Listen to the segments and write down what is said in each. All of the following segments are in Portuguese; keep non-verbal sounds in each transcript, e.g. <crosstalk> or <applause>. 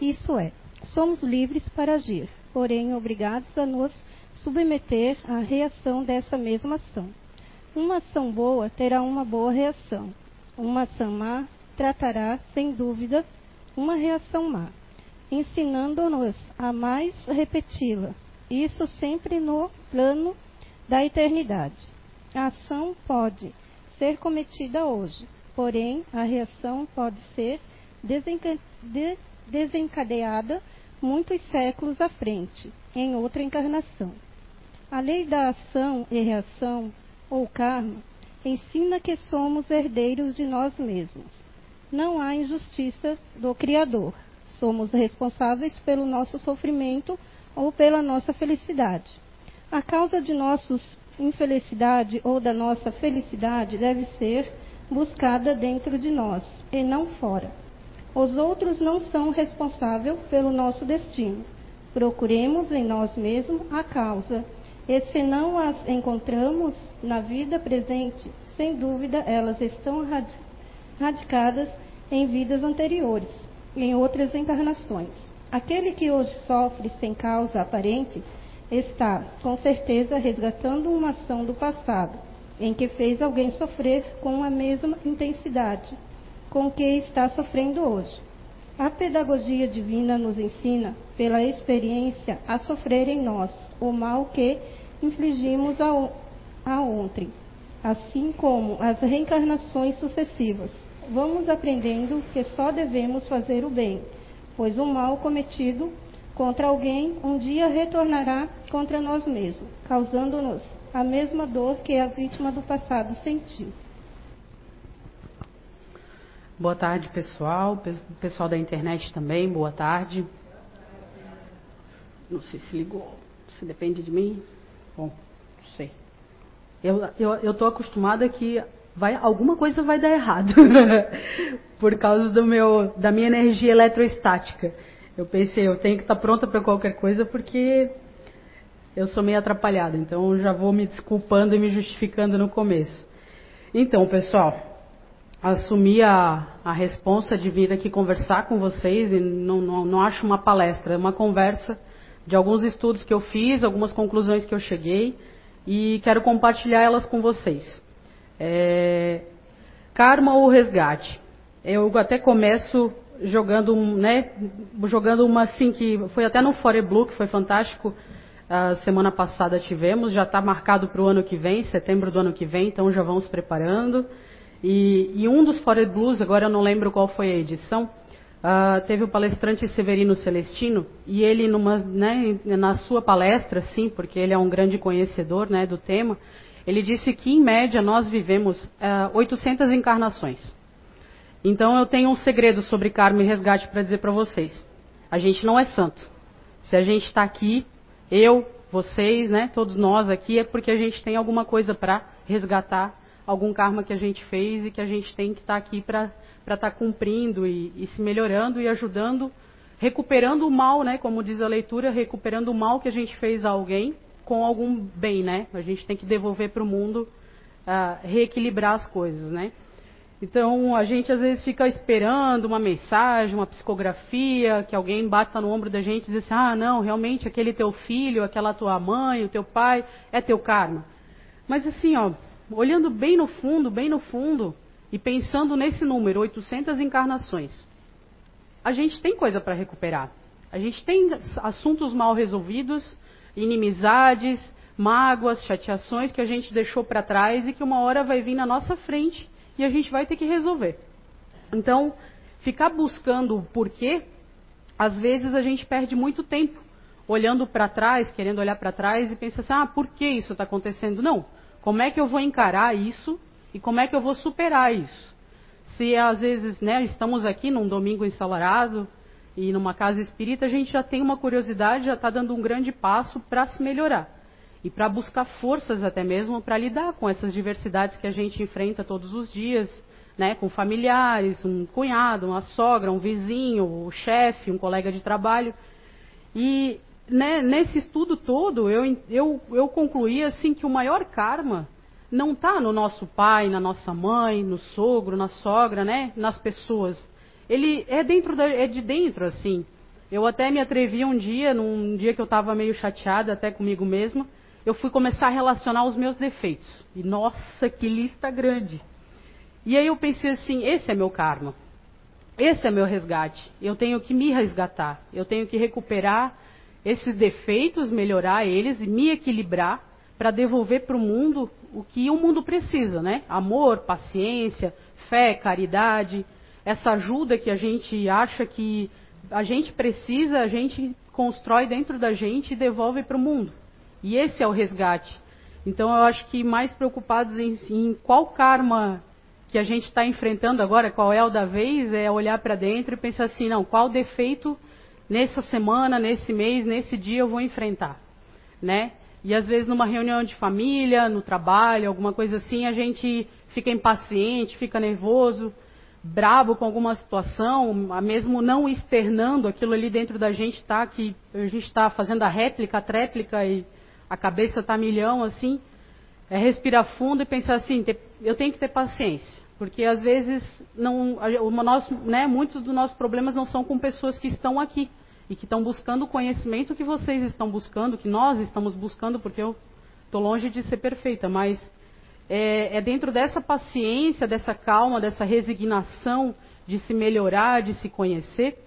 Isso é, somos livres para agir, porém obrigados a nos submeter à reação dessa mesma ação. Uma ação boa terá uma boa reação. Uma ação má tratará, sem dúvida, uma reação má, ensinando-nos a mais repeti-la. Isso sempre no plano da eternidade. A ação pode ser cometida hoje, porém a reação pode ser desencadeada muitos séculos à frente, em outra encarnação. A lei da ação e reação, ou karma, ensina que somos herdeiros de nós mesmos. Não há injustiça do Criador. Somos responsáveis pelo nosso sofrimento ou pela nossa felicidade. A causa de nossa infelicidade ou da nossa felicidade deve ser buscada dentro de nós e não fora. Os outros não são responsáveis pelo nosso destino. Procuremos em nós mesmos a causa e se não as encontramos na vida presente, sem dúvida elas estão radicadas em vidas anteriores, em outras encarnações. Aquele que hoje sofre sem causa aparente está, com certeza, resgatando uma ação do passado, em que fez alguém sofrer com a mesma intensidade com que está sofrendo hoje. A pedagogia divina nos ensina, pela experiência, a sofrer em nós o mal que infligimos a, a ontem, assim como as reencarnações sucessivas. Vamos aprendendo que só devemos fazer o bem, pois o mal cometido contra alguém um dia retornará contra nós mesmos, causando-nos a mesma dor que a vítima do passado sentiu. Boa tarde, pessoal. Pessoal da internet também, boa tarde. Não sei se ligou, se depende de mim. Bom, não sei. Eu eu eu acostumada que vai alguma coisa vai dar errado <laughs> por causa do meu da minha energia eletrostática. Eu pensei, eu tenho que estar pronta para qualquer coisa porque eu sou meio atrapalhada, então já vou me desculpando e me justificando no começo. Então, pessoal, assumi a, a responsa de vir aqui conversar com vocês e não, não, não acho uma palestra, é uma conversa de alguns estudos que eu fiz, algumas conclusões que eu cheguei e quero compartilhar elas com vocês. É, karma ou resgate? Eu até começo jogando, né, jogando uma assim que foi até no Fore Blue, que foi fantástico. A semana passada tivemos, já está marcado para o ano que vem, setembro do ano que vem, então já vamos preparando. E, e um dos Fore Blues, agora eu não lembro qual foi a edição, Uh, teve o palestrante Severino Celestino e ele numa, né, na sua palestra, sim, porque ele é um grande conhecedor né, do tema, ele disse que em média nós vivemos uh, ah, 800 encarnações. Então eu tenho um segredo sobre karma e resgate para dizer para vocês. A gente não é santo. Se a gente está aqui, eu, vocês, né, todos nós aqui, é porque a gente tem alguma coisa para resgatar, algum karma que a gente fez e que a gente tem que estar tá aqui para estar tá cumprindo e, e, se melhorando e ajudando, recuperando o mal, né? Como diz a leitura, recuperando o mal que a gente fez a alguém com algum bem, né? A gente tem que devolver para o mundo, uh, reequilibrar as coisas, né? Então a gente às vezes fica esperando uma mensagem, uma psicografia, que alguém bata no ombro da gente e diz assim, ah não, realmente aquele teu filho, aquela tua mãe, o teu pai, é teu karma. Mas assim, ó, olhando bem no fundo, bem no fundo, e pensando nesse número, 800 encarnações, a gente tem coisa para recuperar. A gente tem assuntos mal resolvidos, inimizades, mágoas, chateações que a gente deixou para trás e que uma hora vai vir na nossa frente e a gente vai ter que resolver. Então, ficar buscando o porquê, às vezes a gente perde muito tempo olhando para trás, querendo olhar para trás e pensa assim: ah, por que isso está acontecendo? Não. Como é que eu vou encarar isso e como é que eu vou superar isso? Se às vezes né, estamos aqui num domingo ensolarado e numa casa espírita, a gente já tem uma curiosidade, já está dando um grande passo para se melhorar. E para buscar forças até mesmo para lidar com essas diversidades que a gente enfrenta todos os dias, né, com familiares, um cunhado, uma sogra, um vizinho, o chefe, um colega de trabalho. E né, nesse estudo todo, eu, eu, eu concluí assim que o maior karma não está no nosso pai, na nossa mãe, no sogro, na sogra, né? Nas pessoas. Ele é dentro da, é de dentro, assim. Eu até me atrevi um dia, num dia que eu estava meio chateada até comigo mesma, eu fui começar a relacionar os meus defeitos. E nossa, que lista grande. E aí eu pensei assim, esse é meu karma. Esse é meu resgate. Eu tenho que me resgatar. Eu tenho que recuperar esses defeitos, melhorar eles e me equilibrar para devolver para o mundo o que o mundo precisa, né? Amor, paciência, fé, caridade, essa ajuda que a gente acha que a gente precisa, a gente constrói dentro da gente e devolve para o mundo. E esse é o resgate. Então eu acho que mais preocupados em, em qual karma que a gente está enfrentando agora, qual é o da vez, é olhar para dentro e pensar assim, não, qual defeito nessa semana, nesse mês, nesse dia eu vou enfrentar, né? E às vezes numa reunião de família, no trabalho, alguma coisa assim, a gente fica impaciente, fica nervoso, brabo com alguma situação, mesmo não externando aquilo ali dentro da gente, tá? Que a gente está fazendo a réplica, a tréplica e a cabeça está milhão assim. É respirar fundo e pensar assim, eu tenho que ter paciência, porque às vezes não, o nosso, né, muitos dos nossos problemas não são com pessoas que estão aqui e que estão buscando o conhecimento que vocês estão buscando, que nós estamos buscando, porque eu estou longe de ser perfeita, mas é, é dentro dessa paciência, dessa calma, dessa resignação de se melhorar, de se conhecer,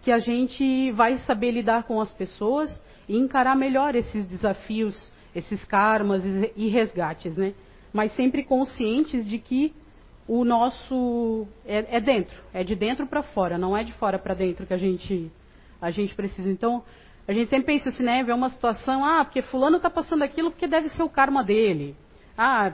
que a gente vai saber lidar com as pessoas e encarar melhor esses desafios, esses karmas e resgates, né? Mas sempre conscientes de que o nosso é, é dentro, é de dentro para fora, não é de fora para dentro que a gente a gente precisa. Então, a gente sempre pensa assim, né? Vê uma situação, ah, porque fulano está passando aquilo porque deve ser o karma dele. Ah,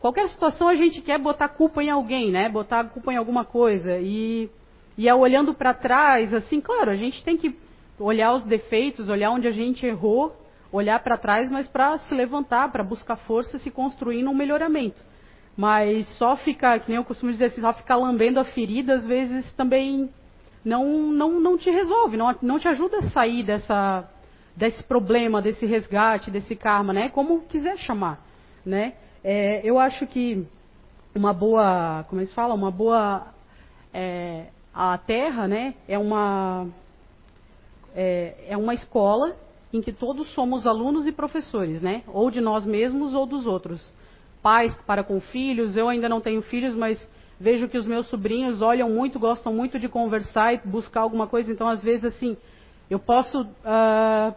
qualquer situação a gente quer botar culpa em alguém, né? Botar culpa em alguma coisa. E, e é olhando para trás, assim, claro, a gente tem que olhar os defeitos, olhar onde a gente errou, olhar para trás, mas para se levantar, para buscar força se construir num melhoramento. Mas só ficar, que nem eu costumo dizer assim, só ficar lambendo a ferida, às vezes também não, não, não te resolve, não, não te ajuda a sair dessa, desse problema, desse resgate, desse karma, né? Como quiser chamar, né? É, eu acho que uma boa, como eles falam, uma boa é, a Terra, né? É uma é, é uma escola em que todos somos alunos e professores, né? Ou de nós mesmos ou dos outros. Pais para com filhos. Eu ainda não tenho filhos, mas Vejo que os meus sobrinhos olham muito, gostam muito de conversar e buscar alguma coisa. Então, às vezes, assim, eu posso. Uh,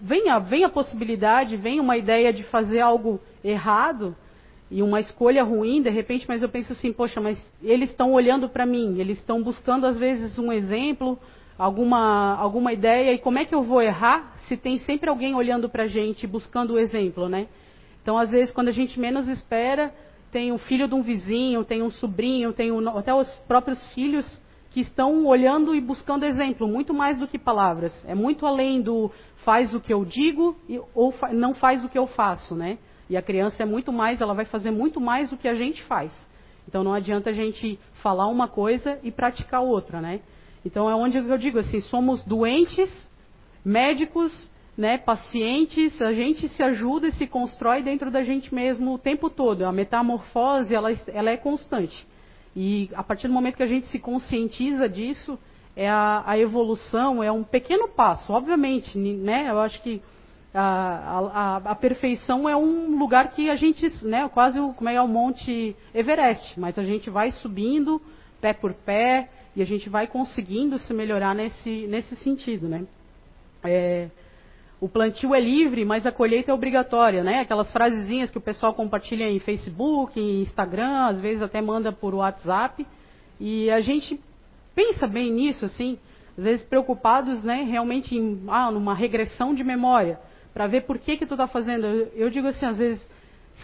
vem, a, vem a possibilidade, vem uma ideia de fazer algo errado e uma escolha ruim, de repente, mas eu penso assim, poxa, mas eles estão olhando para mim, eles estão buscando, às vezes, um exemplo, alguma, alguma ideia, e como é que eu vou errar se tem sempre alguém olhando para a gente, buscando o exemplo, né? Então, às vezes, quando a gente menos espera, tem um filho de um vizinho, tem um sobrinho, tem um, até os próprios filhos que estão olhando e buscando exemplo, muito mais do que palavras. É muito além do faz o que eu digo e, ou fa, não faz o que eu faço, né? E a criança é muito mais, ela vai fazer muito mais do que a gente faz. Então não adianta a gente falar uma coisa e praticar outra, né? Então é onde eu digo assim, somos doentes, médicos né, pacientes, a gente se ajuda e se constrói dentro da gente mesmo o tempo todo. A metamorfose, ela, ela é constante. E a partir do momento que a gente se conscientiza disso, é a, a evolução é um pequeno passo, obviamente, né? Eu acho que a, a, a, perfeição é um lugar que a gente, né, quase como é, é o Monte Everest, mas a gente vai subindo pé por pé e a gente vai conseguindo se melhorar nesse, nesse sentido, né? É, o plantio é livre, mas a colheita é obrigatória, né? Aquelas frasezinhas que o pessoal compartilha em Facebook, em Instagram, às vezes até manda por WhatsApp. E a gente pensa bem nisso, assim, às vezes preocupados, né, realmente em ah, numa regressão de memória, para ver por que que tu está fazendo. Eu, eu digo assim, às vezes,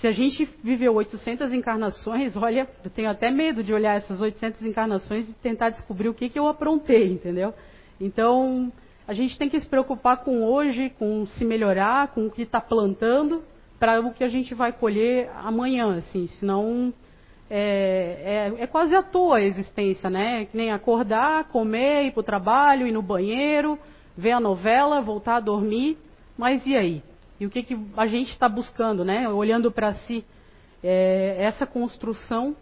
se a gente viveu 800 encarnações, <laughs> olha, eu tenho até medo de olhar essas 800 encarnações e tentar descobrir o que que eu aprontei, entendeu? Então, a gente tem que se preocupar com hoje, com se melhorar, com o que está plantando, para o que a gente vai colher amanhã, assim, senão é, é, é, quase à toa a existência, né? Que nem acordar, comer, ir para o trabalho, ir no banheiro, ver a novela, voltar a dormir, mas e aí? E o que, que a gente está buscando, né? Olhando para si, é, essa construção,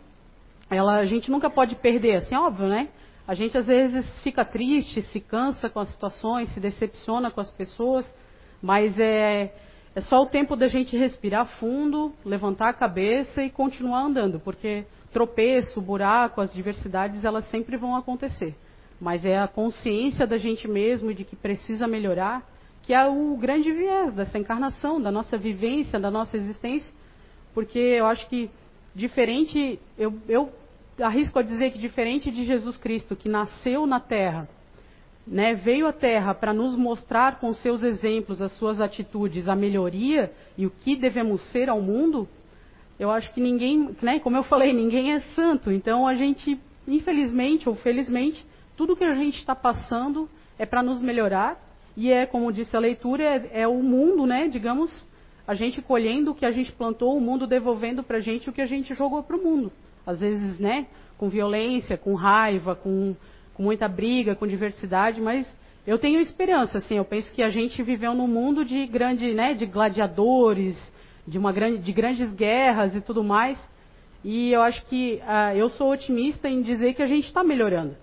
ela, a gente nunca pode perder, assim, óbvio, né? A gente às vezes fica triste, se cansa com as situações, se decepciona com as pessoas, mas é, é só o tempo da gente respirar fundo, levantar a cabeça e continuar andando, porque tropeço, buraco, as diversidades, elas sempre vão acontecer. Mas é a consciência da gente mesmo de que precisa melhorar, que é o grande viés dessa encarnação, da nossa vivência, da nossa existência, porque eu acho que diferente, eu, eu arrisco a dizer que diferente de Jesus Cristo, que nasceu na Terra, né, veio à Terra para nos mostrar com seus exemplos, as suas atitudes, a melhoria e o que devemos ser ao mundo, eu acho que ninguém, né, como eu falei, ninguém é santo. Então a gente, infelizmente ou felizmente, tudo que a gente está passando é para nos melhorar e é, como disse a leitura, é, é, o mundo, né, digamos, a gente colhendo o que a gente plantou, o mundo devolvendo para a gente o que a gente jogou para o mundo. Às vezes, né, com violência, com raiva, com com muita briga, com diversidade, mas eu tenho esperança, assim, eu penso que a gente viveu num mundo de grande, né, de gladiadores, de uma grande, de grandes guerras e tudo mais, e eu acho que uh, eu sou otimista em dizer que a gente está melhorando.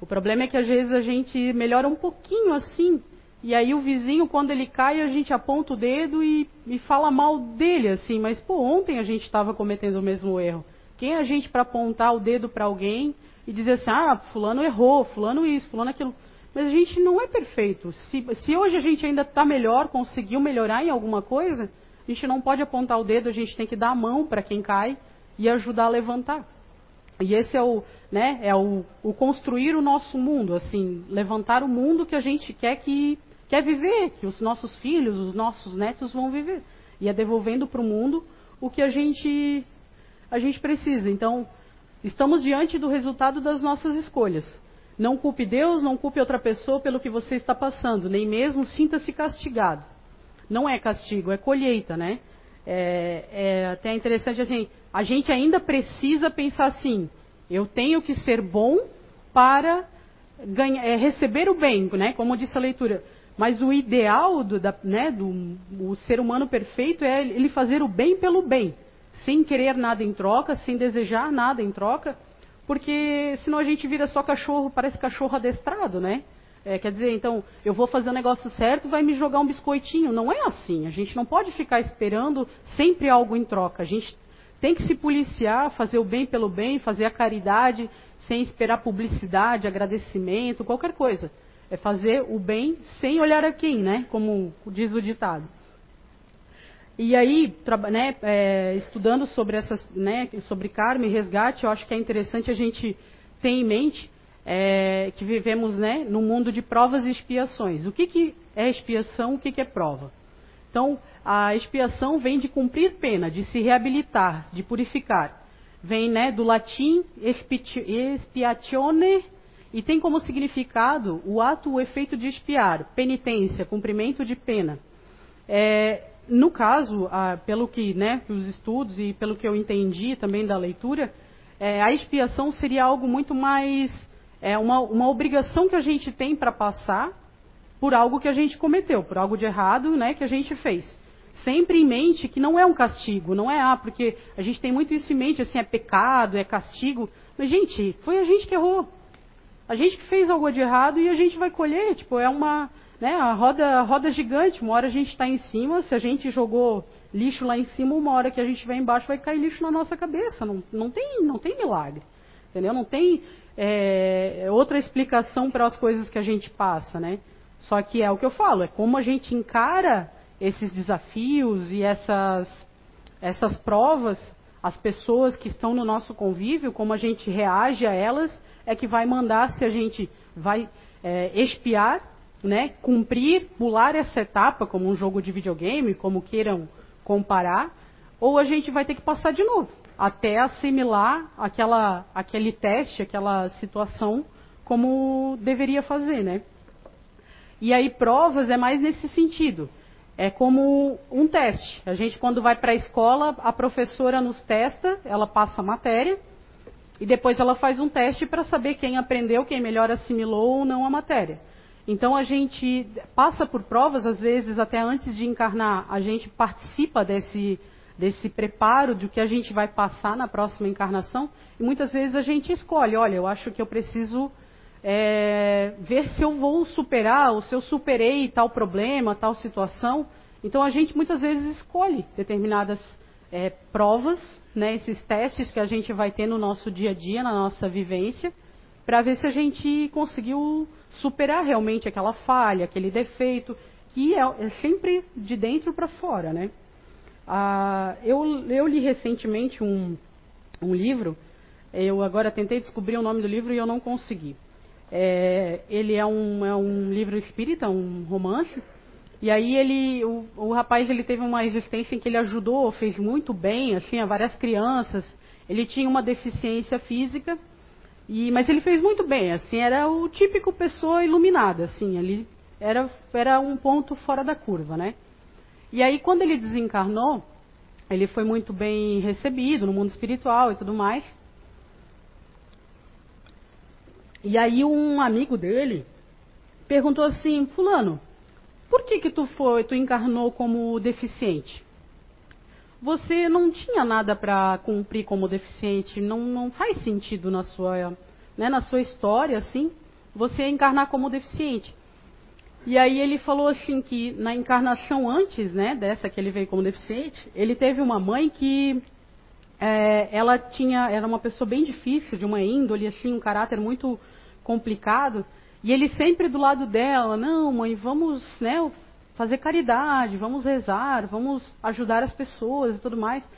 O problema é que às vezes a gente melhora um pouquinho assim, e aí o vizinho, quando ele cai, a gente aponta o dedo e, e fala mal dele, assim, mas pô, ontem a gente estava cometendo o mesmo erro. Quem é a gente para apontar o dedo para alguém e dizer assim, ah, fulano errou, fulano isso, fulano aquilo. Mas a gente não é perfeito. Se, se hoje a gente ainda está melhor, conseguiu melhorar em alguma coisa, a gente não pode apontar o dedo, a gente tem que dar a mão para quem cai e ajudar a levantar. E esse é o, né, é o, o, construir o nosso mundo, assim, levantar o mundo que a gente quer que quer viver, que os nossos filhos, os nossos netos vão viver. E é devolvendo para o mundo o que a gente a gente precisa. Então, Estamos diante do resultado das nossas escolhas. Não culpe Deus, não culpe outra pessoa pelo que você está passando, nem mesmo sinta-se castigado. Não é castigo, é colheita, né? É, é até interessante assim, a gente ainda precisa pensar assim: eu tenho que ser bom para ganhar, é, receber o bem, né? Como disse a leitura. Mas o ideal do, da, né, do o ser humano perfeito é ele fazer o bem pelo bem sem querer nada em troca, sem desejar nada em troca, porque senão a gente vira só cachorro, parece cachorro adestrado, né? É, quer dizer, então, eu vou fazer o negócio certo, vai me jogar um biscoitinho. Não é assim. A gente não pode ficar esperando sempre algo em troca. A gente tem que se policiar, fazer o bem pelo bem, fazer a caridade, sem esperar publicidade, agradecimento, qualquer coisa. É fazer o bem sem olhar a quem, né? Como diz o ditado. E aí, né, é, estudando sobre essas, né, sobre karma e resgate, eu acho que é interessante a gente ter em mente é, que vivemos, né, num mundo de provas e expiações. O que, que é expiação? O que, que é prova? Então, a expiação vem de cumprir pena, de se reabilitar, de purificar. Vem, né, do latim expiatione e tem como significado o ato, o efeito de expiar, penitência, cumprimento de pena. É, no caso, ah, pelo que, né, os estudos e pelo que eu entendi também da leitura, é, a expiação seria algo muito mais é uma, uma obrigação que a gente tem para passar por algo que a gente cometeu, por algo de errado, né, que a gente fez. Sempre em mente que não é um castigo, não é ah, porque a gente tem muito isso em mente, assim, é pecado, é castigo. Mas, gente, foi a gente que errou. A gente que fez algo de errado e a gente vai colher, tipo, é uma, né, a roda, a roda gigante, uma hora a gente está em cima, se a gente jogou lixo lá em cima, uma hora que a gente estiver embaixo vai cair lixo na nossa cabeça. Não, não, tem, não tem milagre. Entendeu? Não tem é, outra explicação para as coisas que a gente passa, né? Só que é o que eu falo, é como a gente encara esses desafios e essas, essas provas, as pessoas que estão no nosso convívio, como a gente reage a elas, é que vai mandar se a gente vai é, expiar né, cumprir, pular essa etapa como um jogo de videogame, como queiram comparar, ou a gente vai ter que passar de novo, até assimilar aquela, aquele teste, aquela situação como deveria fazer, né? E aí provas é mais nesse sentido. É como um teste. A gente quando vai para a escola, a professora nos testa, ela passa a matéria e depois ela faz um teste para saber quem aprendeu, quem melhor assimilou ou não a matéria. Então a gente passa por provas, às vezes até antes de encarnar, a gente participa desse, desse preparo do que a gente vai passar na próxima encarnação, e muitas vezes a gente escolhe, olha, eu acho que eu preciso é, ver se eu vou superar, ou se eu superei tal problema, tal situação. Então a gente muitas vezes escolhe determinadas é, provas, né, esses testes que a gente vai ter no nosso dia a dia, na nossa vivência, para ver se a gente conseguiu superar realmente aquela falha, aquele defeito, que é, é sempre de dentro para fora, né? Ah, eu, eu li recentemente um, um livro, eu agora tentei descobrir o nome do livro e eu não consegui. É, ele é um, é um livro espírita, um romance, e aí ele, o, o, rapaz ele teve uma existência em que ele ajudou, fez muito bem, assim, a várias crianças. Ele tinha uma deficiência física, e, mas ele fez muito bem, assim, era o típico pessoa iluminada, assim, ele era, era um ponto fora da curva, né? E aí quando ele desencarnou, ele foi muito bem recebido no mundo espiritual e tudo mais. E aí um amigo dele perguntou assim, fulano, por que que tu foi, tu encarnou como deficiente? Você não tinha nada para cumprir como deficiente, não, não faz sentido na sua, né, na sua história, assim, você encarnar como deficiente. E aí ele falou assim que na encarnação antes, né, dessa que ele veio como deficiente, ele teve uma mãe que é, ela tinha, era uma pessoa bem difícil, de uma índole, assim, um caráter muito complicado. E ele sempre do lado dela, não, mãe, vamos, né, fazer caridade, vamos rezar, vamos ajudar as pessoas e tudo mais.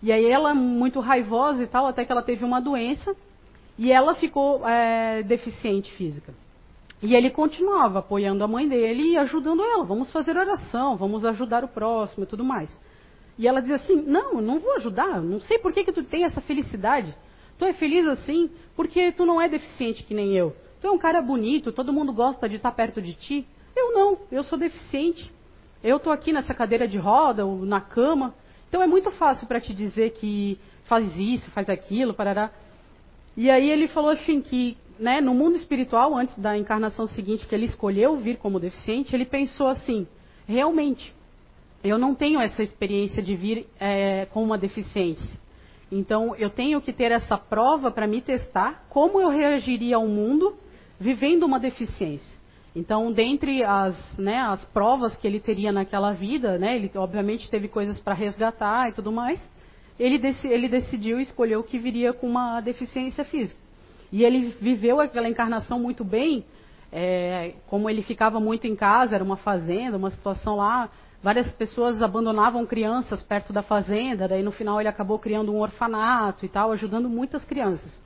E aí ela muito raivosa e tal, até que ela teve uma doença e ela ficou é, deficiente física. E ele continuava apoiando a mãe dele e ajudando ela. Vamos fazer oração, vamos ajudar o próximo e tudo mais. E ela dizia assim: Não, não vou ajudar. Não sei por que, que tu tem essa felicidade. Tu é feliz assim porque tu não é deficiente que nem eu. Tu é um cara bonito, todo mundo gosta de estar perto de ti. Eu não, eu sou deficiente. Eu estou aqui nessa cadeira de roda ou na cama. Então é muito fácil para te dizer que faz isso, faz aquilo, parará. E aí ele falou assim que, né, no mundo espiritual, antes da encarnação seguinte que ele escolheu vir como deficiente, ele pensou assim: realmente, eu não tenho essa experiência de vir é, com uma deficiência. Então eu tenho que ter essa prova para me testar como eu reagiria ao mundo vivendo uma deficiência. Então, dentre as, né, as provas que ele teria naquela vida, né, ele obviamente teve coisas para resgatar e tudo mais, ele, dec ele decidiu escolher o que viria com uma deficiência física. E ele viveu aquela encarnação muito bem, é, como ele ficava muito em casa, era uma fazenda, uma situação lá, várias pessoas abandonavam crianças perto da fazenda, daí no final ele acabou criando um orfanato e tal, ajudando muitas crianças.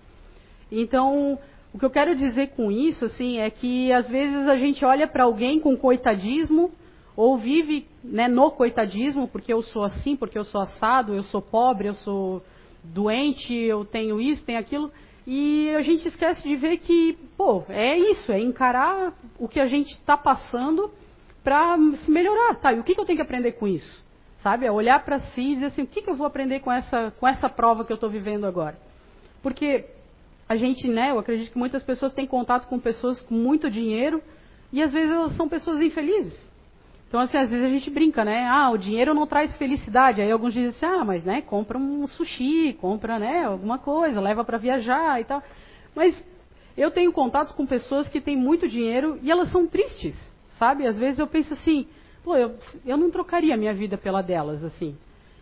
Então, o que eu quero dizer com isso, assim, é que às vezes a gente olha para alguém com coitadismo ou vive né, no coitadismo, porque eu sou assim, porque eu sou assado, eu sou pobre, eu sou doente, eu tenho isso, tenho aquilo, e a gente esquece de ver que, pô, é isso, é encarar o que a gente está passando para se melhorar, tá? E o que, que eu tenho que aprender com isso? Sabe? É olhar para si e dizer assim, o que, que eu vou aprender com essa, com essa prova que eu estou vivendo agora? Porque a gente, né, eu acredito que muitas pessoas têm contato com pessoas com muito dinheiro e às vezes elas são pessoas infelizes. Então, assim, às vezes a gente brinca, né? Ah, o dinheiro não traz felicidade. Aí alguns dizem assim, ah, mas, né, compra um sushi, compra, né, alguma coisa, leva para viajar e tal. Mas eu tenho contatos com pessoas que têm muito dinheiro e elas são tristes, sabe? Às vezes eu penso assim, pô, eu, eu não trocaria minha vida pela delas, assim.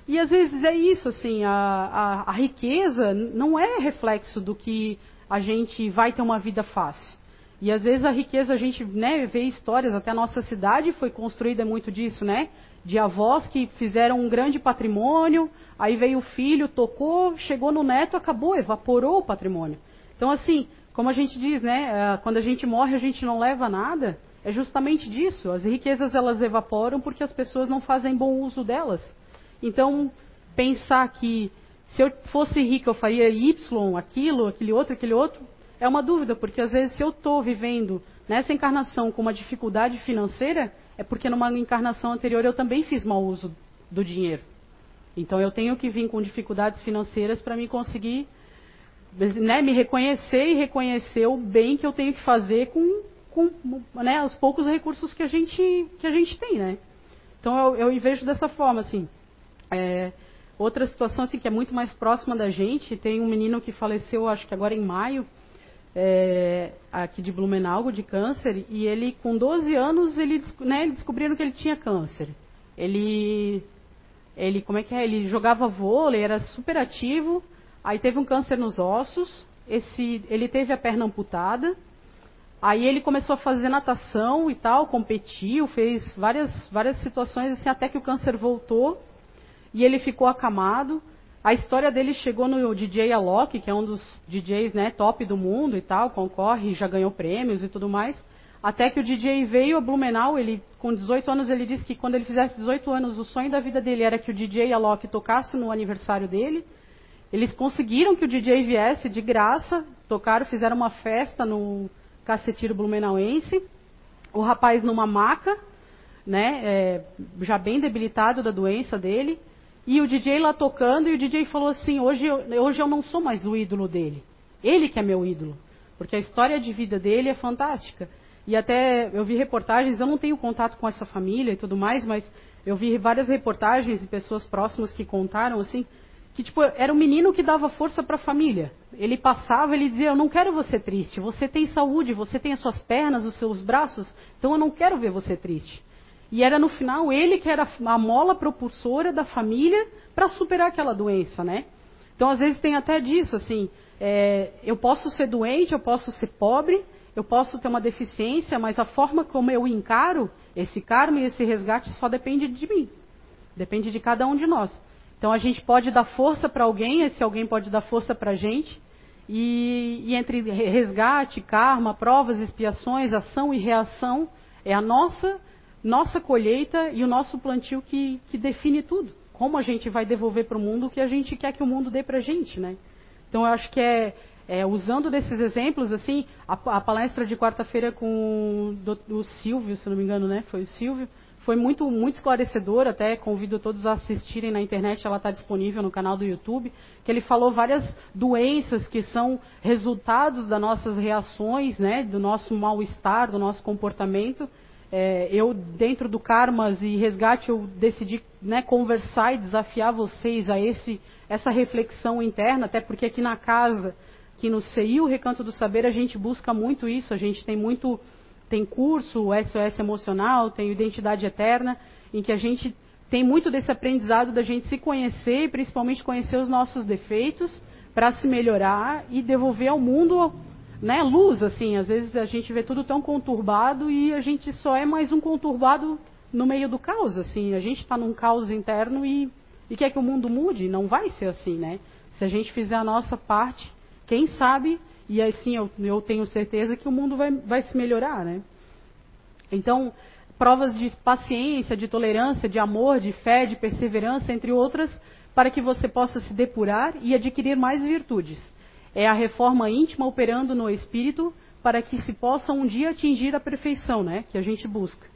E às vezes é isso, assim, a, a, a riqueza não é reflexo do que a gente vai ter uma vida fácil. E às vezes a riqueza, a gente né, vê histórias, até a nossa cidade foi construída muito disso, né? De avós que fizeram um grande patrimônio, aí veio o filho, tocou, chegou no neto, acabou, evaporou o patrimônio. Então, assim, como a gente diz, né? Eh, quando a gente morre, a gente não leva nada. É justamente disso. As riquezas elas evaporam porque as pessoas não fazem bom uso delas. Então, pensar que se eu fosse rico eu faria Y, aquilo, aquele outro, aquele outro, é uma dúvida, porque às vezes se eu estou vivendo nessa encarnação com uma dificuldade financeira, é porque numa encarnação anterior eu também fiz mau uso do dinheiro. Então eu tenho que vir com dificuldades financeiras para me conseguir né, me reconhecer e reconhecer o bem que eu tenho que fazer com, com né, os poucos recursos que a gente, que a gente tem. Né? Então eu, eu vejo dessa forma, assim. É, outra situação assim, que é muito mais próxima da gente, tem um menino que faleceu, acho que agora em maio, é, aqui de Blumenau, de câncer, e ele, com 12 anos, ele, né, descobriram que ele tinha câncer. Ele, ele, como é que é? Ele jogava vôlei, era super ativo, aí teve um câncer nos ossos, esse, ele teve a perna amputada, aí ele começou a fazer natação e tal, competiu, fez várias, várias situações assim, até que o câncer voltou, e ele ficou acamado, a história dele chegou no DJ Alok, que é um dos DJs né, top do mundo e tal, concorre, já ganhou prêmios e tudo mais. Até que o DJ veio a Blumenau, ele com 18 anos ele disse que quando ele fizesse 18 anos o sonho da vida dele era que o DJ Alok tocasse no aniversário dele. Eles conseguiram que o DJ viesse de graça, tocaram, fizeram uma festa no Cacetiro Blumenauense. O rapaz numa maca, né, é, já bem debilitado da doença dele. E o DJ lá tocando, e o DJ falou assim: hoje eu, hoje eu não sou mais o ídolo dele. Ele que é meu ídolo. Porque a história de vida dele é fantástica. E até eu vi reportagens, eu não tenho contato com essa família e tudo mais, mas eu vi várias reportagens de pessoas próximas que contaram assim, que tipo, era um menino que dava força para a família. Ele passava, ele dizia: "Eu não quero você triste. Você tem saúde, você tem as suas pernas, os seus braços, então eu não quero ver você triste". E era no final ele que era a mola propulsora da família para superar aquela doença, né? Então às vezes tem até disso, assim, é, eu posso ser doente, eu posso ser pobre, eu posso ter uma deficiência, mas a forma como eu encaro esse karma e esse resgate só depende de mim. Depende de cada um de nós. Então a gente pode dar força para alguém, esse alguém pode dar força para a gente. E, e entre resgate, karma, provas, expiações, ação e reação, é a nossa nossa colheita e o nosso plantio que, que define tudo. Como a gente vai devolver para o mundo o que a gente quer que o mundo dê para a gente, né? Então eu acho que é, é usando desses exemplos, assim, a, a palestra de quarta-feira com o, o Silvio, se não me engano, né? Foi o Silvio. Foi muito, muito esclarecedor, até convido todos a assistirem na internet, ela está disponível no canal do YouTube, que ele falou várias doenças que são resultados das nossas reações, né, do nosso mal-estar, do nosso comportamento, é, eu, dentro do Karmas e Resgate, eu decidi né, conversar e desafiar vocês a esse, essa reflexão interna, até porque aqui na casa, aqui no CI, o Recanto do Saber, a gente busca muito isso, a gente tem muito, tem curso SOS Emocional, tem Identidade Eterna, em que a gente tem muito desse aprendizado da gente se conhecer e principalmente conhecer os nossos defeitos para se melhorar e devolver ao mundo né, luz, assim. Às vezes a gente vê tudo tão conturbado e a gente só é mais um conturbado no meio do caos, assim. A gente está num caos interno e, e quer que o mundo mude. Não vai ser assim, né? Se a gente fizer a nossa parte, quem sabe, e assim eu, eu tenho certeza que o mundo vai, vai se melhorar, né? Então, provas de paciência, de tolerância, de amor, de fé, de perseverança, entre outras, para que você possa se depurar e adquirir mais virtudes é a reforma íntima operando no espírito para que se possa um dia atingir a perfeição, né? Que a gente busca.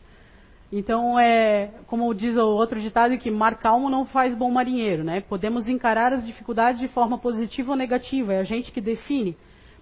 Então, é, como diz o outro ditado, que mar calmo não faz bom marinheiro, né? Podemos encarar as dificuldades de forma positiva ou negativa, é a gente que define.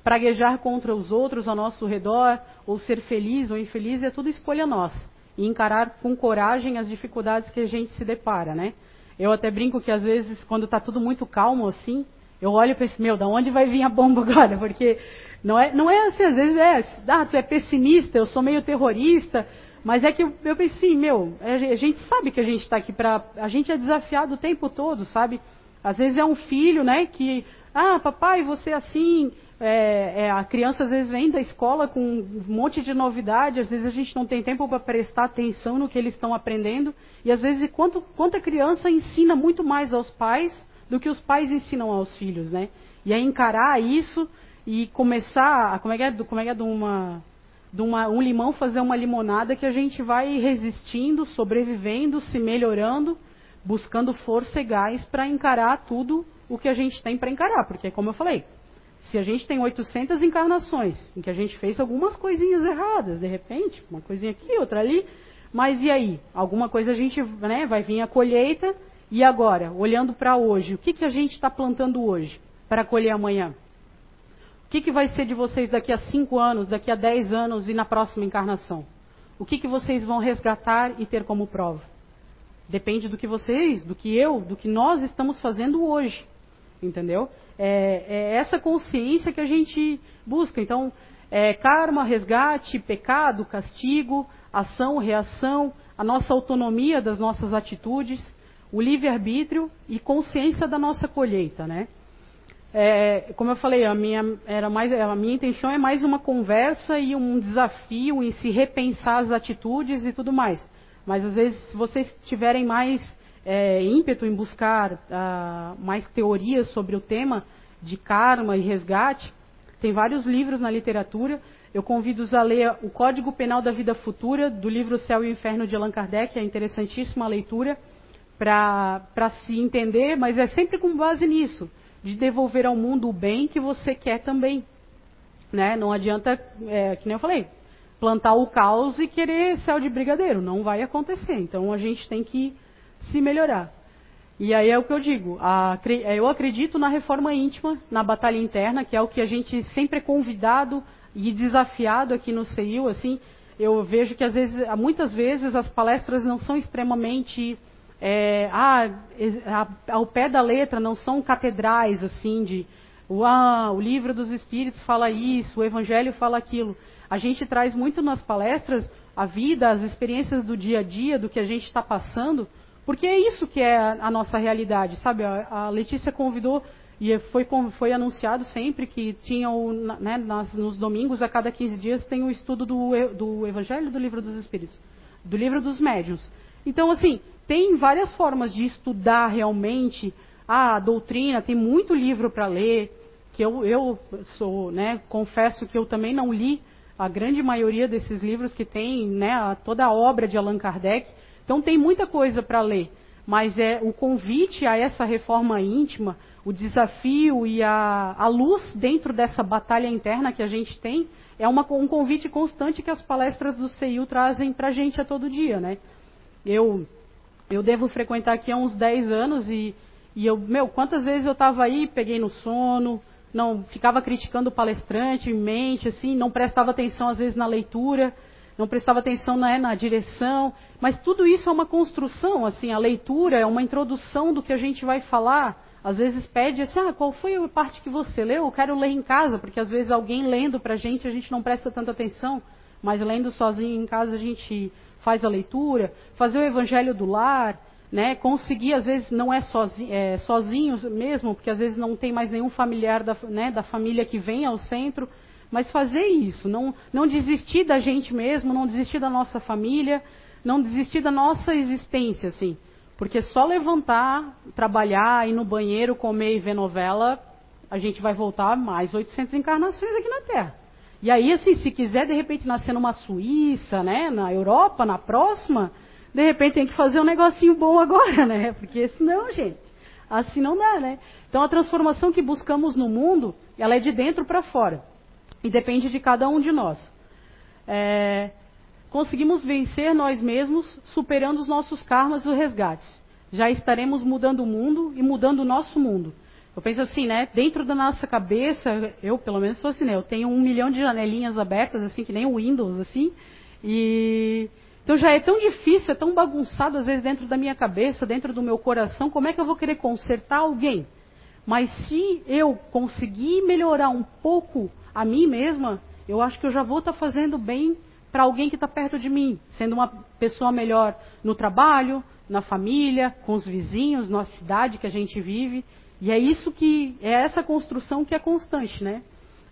Praguejar contra os outros ao nosso redor, ou ser feliz ou infeliz, é tudo escolha nossa. E encarar com coragem as dificuldades que a gente se depara, né? Eu até brinco que às vezes, quando está tudo muito calmo assim, eu olho e penso, meu, da onde vai vir a bomba agora? <laughs> Porque não é, não é assim, às vezes é, ah, tu é pessimista, eu sou meio terrorista, mas é que eu, eu pensei, meu, é, a gente sabe que a gente está aqui para, a gente é desafiado o tempo todo, sabe? Às vezes é um filho, né, que, ah, papai, você é assim, é, é, a criança às vezes vem da escola com um monte de novidade, às vezes a gente não tem tempo para prestar atenção no que eles estão aprendendo, e às vezes quanto, quanta criança ensina muito mais aos pais do que os pais ensinam aos filhos, né? E aí encarar isso e começar, como é que é, como é, que é de uma de uma, um limão fazer uma limonada que a gente vai resistindo, sobrevivendo, se melhorando, buscando força e gás para encarar tudo o que a gente tem para encarar, porque como eu falei, se a gente tem 800 encarnações em que a gente fez algumas coisinhas erradas, de repente, uma coisinha aqui, outra ali, mas e aí? Alguma coisa a gente, né, vai vir a colheita e agora, olhando para hoje, o que, que a gente está plantando hoje para colher amanhã? O que, que vai ser de vocês daqui a cinco anos, daqui a dez anos e na próxima encarnação? O que, que vocês vão resgatar e ter como prova? Depende do que vocês, do que eu, do que nós estamos fazendo hoje. entendeu? É, é essa consciência que a gente busca. Então, é karma, resgate, pecado, castigo, ação, reação, a nossa autonomia das nossas atitudes, o livre-arbítrio e consciência da nossa colheita, né? É, como eu falei, a minha, era mais, a minha intenção é mais uma conversa e um desafio em se repensar as atitudes e tudo mais. Mas às vezes, se vocês tiverem mais é, ímpeto em buscar uh, mais teorias sobre o tema de karma e resgate, tem vários livros na literatura. Eu convido-os a ler O Código Penal da Vida Futura, do livro Céu e Inferno de Allan Kardec, é interessantíssima a leitura para se entender, mas é sempre com base nisso de devolver ao mundo o bem que você quer também. Né? Não adianta, é, que nem eu falei, plantar o caos e querer céu de brigadeiro. Não vai acontecer. Então a gente tem que se melhorar. E aí é o que eu digo. A, eu acredito na reforma íntima, na batalha interna, que é o que a gente sempre é convidado e desafiado aqui no CEIU. Assim, eu vejo que às vezes, muitas vezes as palestras não são extremamente é, ah, ao pé da letra, não são catedrais assim de o livro dos Espíritos fala isso, o Evangelho fala aquilo. A gente traz muito nas palestras a vida, as experiências do dia a dia, do que a gente está passando, porque é isso que é a, nossa realidade, sabe? A, a Letícia convidou e foi, foi anunciado sempre que tinha o, né, nas, nos domingos, a cada 15 dias, tem o estudo do, do Evangelho do Livro dos Espíritos, do Livro dos Médiuns. Então, assim, tem várias formas de estudar realmente a doutrina, tem muito livro para ler, que eu, eu sou, né, confesso que eu também não li a grande maioria desses livros que tem, né, toda a obra de Allan Kardec. Então tem muita coisa para ler, mas é o convite a essa reforma íntima, o desafio e a, a luz dentro dessa batalha interna que a gente tem, é uma, um convite constante que as palestras do CEIU trazem para a gente a todo dia, né? Eu eu devo frequentar aqui há uns 10 anos e, e eu, meu, quantas vezes eu estava aí, peguei no sono, não ficava criticando o palestrante em mente, assim, não prestava atenção às vezes na leitura, não prestava atenção né, na direção, mas tudo isso é uma construção, assim, a leitura é uma introdução do que a gente vai falar. Às vezes pede assim, ah, qual foi a parte que você leu? Eu quero ler em casa, porque às vezes alguém lendo para a gente, a gente não presta tanta atenção, mas lendo sozinho em casa a gente faz a leitura, fazer o evangelho do lar, né? Conseguir, às vezes, não é sozinho, é, sozinho mesmo, porque às vezes não tem mais nenhum familiar da, né, da família que vem ao centro, mas fazer isso, não, não desistir da gente mesmo, não desistir da nossa família, não desistir da nossa existência, assim. Porque só levantar, trabalhar, ir no banheiro, comer e ver novela, a gente vai voltar mais 800 encarnações aqui na Terra. E aí, assim, se quiser de repente nascer numa Suíça, né, na Europa, na próxima, de repente tem que fazer um negocinho bom agora, <laughs> né? Porque senão, gente, assim não dá, né? Então a transformação que buscamos no mundo, ela é de dentro para fora. E depende de cada um de nós. É, conseguimos vencer nós mesmos, superando os nossos karmas e os resgates. Já estaremos mudando o mundo e mudando o nosso mundo. Eu penso assim, né? Dentro da nossa cabeça, eu pelo menos sou assim, né? Eu tenho um milhão de janelinhas abertas, assim, que nem o Windows, assim. E então já é tão difícil, é tão bagunçado às vezes dentro da minha cabeça, dentro do meu coração, como é que eu vou querer consertar alguém? Mas se eu conseguir melhorar um pouco a mim mesma, eu acho que eu já vou estar tá fazendo bem para alguém que está perto de mim, sendo uma pessoa melhor no trabalho, na família, com os vizinhos, na cidade que a gente vive. E é isso que é essa construção que é constante, né?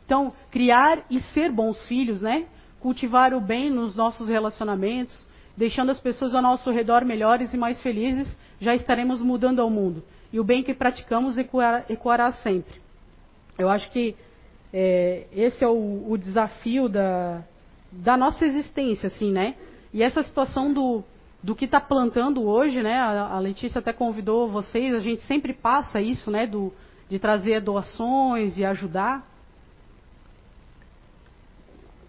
Então, criar e ser bons filhos, né? Cultivar o bem nos nossos relacionamentos, deixando as pessoas ao nosso redor melhores e mais felizes, já estaremos mudando ao mundo. E o bem que praticamos ecoará, ecoará sempre. Eu acho que é, esse é o, o desafio da, da nossa existência, assim, né? E essa situação do, do que está plantando hoje, né? A, Letícia até convidou vocês, a gente sempre passa isso, né? Do, de trazer doações e ajudar.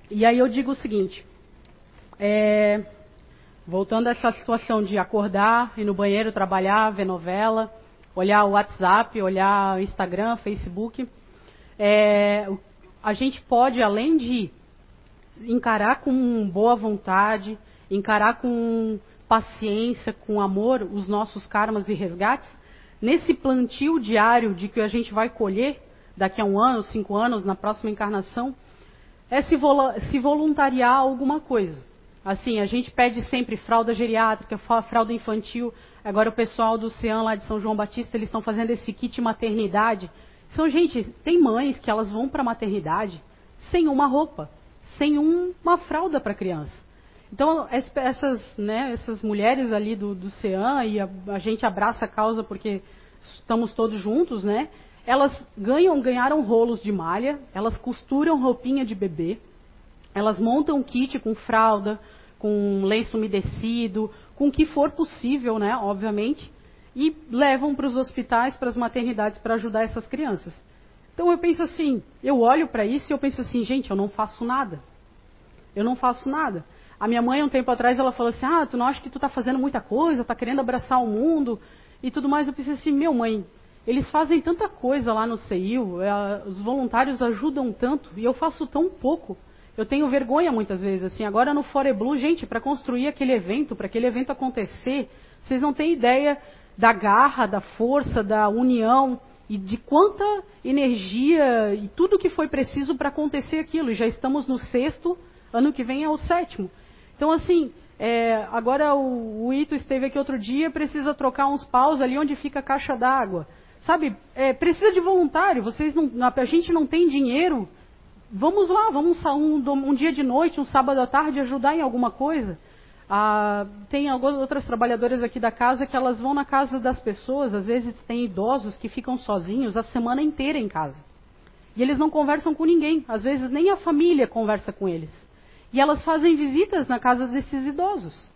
E aí eu digo o seguinte, é, voltando a essa situação de acordar, ir no banheiro, trabalhar, ver novela, olhar o WhatsApp, olhar o Instagram, Facebook, é, a gente pode, além de encarar com boa vontade, encarar com paciência, com amor, os nossos karmas e resgates, nesse plantio diário de que a gente vai colher daqui a um ano, cinco anos, na próxima encarnação, é se, se voluntariar alguma coisa. Assim, a gente pede sempre fralda geriátrica, fralda infantil. Agora o pessoal do CEAM lá de São João Batista, eles estão fazendo esse kit maternidade. São, gente, tem mães que elas vão para a maternidade sem uma roupa, sem um, uma fralda para a criança. Então, essas, né, essas mulheres ali do, do CEAM, e a, a, gente abraça a causa porque estamos todos juntos, né? Elas ganham, ganharam rolos de malha, elas costuram roupinha de bebê, elas montam kit com fralda, com lenço umedecido, com o que for possível, né, obviamente, e levam para os hospitais, para as maternidades para ajudar essas crianças. Então eu penso assim, eu olho para isso e eu penso assim, gente, eu não faço nada. Eu não faço nada. A minha mãe, um tempo atrás, ela falou assim: Ah, tu não acha que tu está fazendo muita coisa, está querendo abraçar o mundo e tudo mais. Eu pensei assim: Meu mãe, eles fazem tanta coisa lá no CEIU, é, os voluntários ajudam tanto e eu faço tão pouco. Eu tenho vergonha muitas vezes, assim. Agora no Foreblue, gente, para construir aquele evento, para aquele evento acontecer, vocês não têm ideia da garra, da força, da união e de quanta energia e tudo que foi preciso para acontecer aquilo. Já estamos no sexto, ano que vem é o sétimo. Então, assim, é, agora o, o, Ito esteve aqui outro dia, precisa trocar uns paus ali onde fica a caixa d'água. Sabe, é, precisa de voluntário, vocês não, a gente não tem dinheiro. Vamos lá, vamos um, um dia de noite, um sábado à tarde, ajudar em alguma coisa. Ah, tem algumas outras trabalhadoras aqui da casa que elas vão na casa das pessoas, às vezes tem idosos que ficam sozinhos a semana inteira em casa. E eles não conversam com ninguém, às vezes nem a família conversa com eles. E elas fazem visitas na casa desses idosos.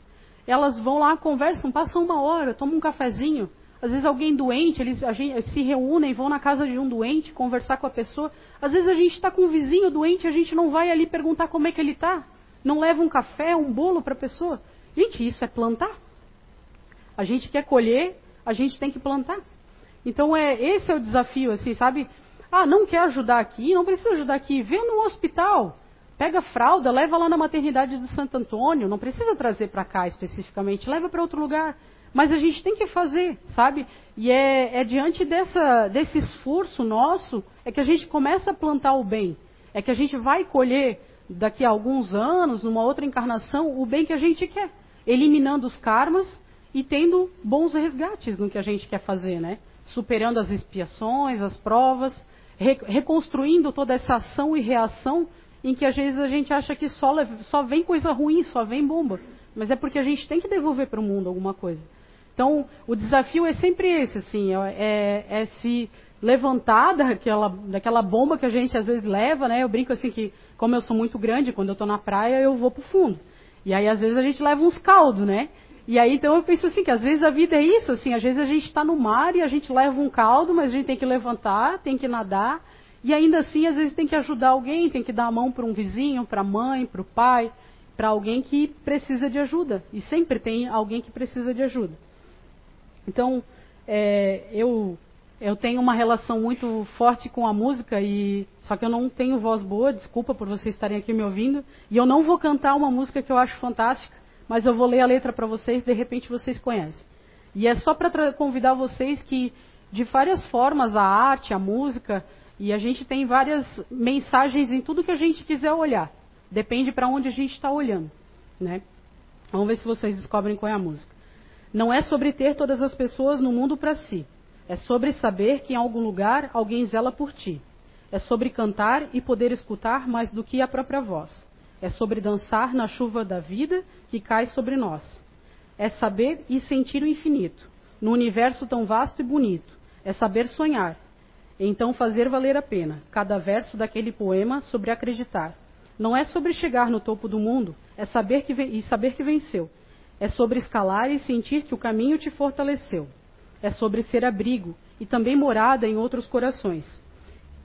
Elas vão lá, conversam, passam uma hora, tomam um cafezinho. Às vezes alguém doente, eles gente, se reúnem, vão na casa de um doente conversar com a pessoa. Às vezes a gente está com um vizinho doente, a gente não vai ali perguntar como é que ele está. Não leva um café, um bolo para a pessoa. Gente, isso é plantar. A gente quer colher, a gente tem que plantar. Então é esse é o desafio, assim, sabe? Ah, não quer ajudar aqui, não precisa ajudar aqui. Vê no hospital. Pega a fralda, leva lá na maternidade do Santo Antônio, não precisa trazer para cá especificamente, leva para outro lugar. Mas a gente tem que fazer, sabe? E é, é, diante dessa, desse esforço nosso é que a gente começa a plantar o bem. É que a gente vai colher daqui a alguns anos, numa outra encarnação, o bem que a gente quer. Eliminando os karmas e tendo bons resgates no que a gente quer fazer, né? Superando as expiações, as provas, re, reconstruindo toda essa ação e reação em que às vezes a gente acha que só, só vem coisa ruim, só vem bomba. Mas é porque a gente tem que devolver para o mundo alguma coisa. Então, o desafio é sempre esse, assim, é, é, é se levantar daquela, daquela bomba que a gente às vezes leva, né? Eu brinco assim que, como eu sou muito grande, quando eu estou na praia, eu vou para o fundo. E aí, às vezes, a gente leva uns caldos, né? E aí, então, eu penso assim, que às vezes a vida é isso, assim, às vezes a gente está no mar e a gente leva um caldo, mas a gente tem que levantar, tem que nadar, e ainda assim, às vezes tem que ajudar alguém, tem que dar a mão para um vizinho, para a mãe, para o pai, para alguém que precisa de ajuda. E sempre tem alguém que precisa de ajuda. Então, é, eu, eu tenho uma relação muito forte com a música, e só que eu não tenho voz boa, desculpa por vocês estarem aqui me ouvindo. E eu não vou cantar uma música que eu acho fantástica, mas eu vou ler a letra para vocês, de repente vocês conhecem. E é só para convidar vocês que, de várias formas, a arte, a música, e a gente tem várias mensagens em tudo que a gente quiser olhar. Depende para onde a gente está olhando. Né? Vamos ver se vocês descobrem qual é a música. Não é sobre ter todas as pessoas no mundo para si. É sobre saber que em algum lugar alguém zela por ti. É sobre cantar e poder escutar mais do que a própria voz. É sobre dançar na chuva da vida que cai sobre nós. É saber e sentir o infinito, no universo tão vasto e bonito. É saber sonhar, então fazer valer a pena cada verso daquele poema sobre acreditar. Não é sobre chegar no topo do mundo, é saber que e saber que venceu. É sobre escalar e sentir que o caminho te fortaleceu. É sobre ser abrigo e também morada em outros corações.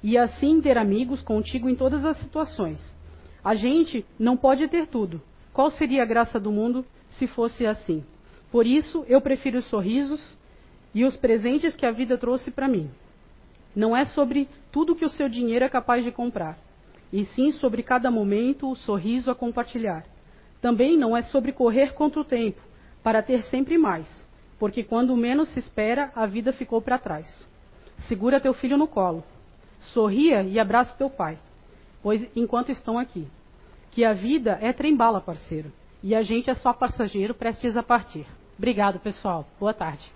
E assim ter amigos contigo em todas as situações. A gente não pode ter tudo. Qual seria a graça do mundo se fosse assim? Por isso, eu prefiro os sorrisos e os presentes que a vida trouxe para mim. Não é sobre tudo que o seu dinheiro é capaz de comprar, e sim sobre cada momento o sorriso a compartilhar. Também não é sobre correr contra o tempo, para ter sempre mais, porque quando menos se espera, a vida ficou para trás. Segura teu filho no colo. Sorria e abraça teu pai, pois enquanto estão aqui. Que a vida é trem-bala, parceiro, e a gente é só passageiro prestes a partir. Obrigado, pessoal. Boa tarde.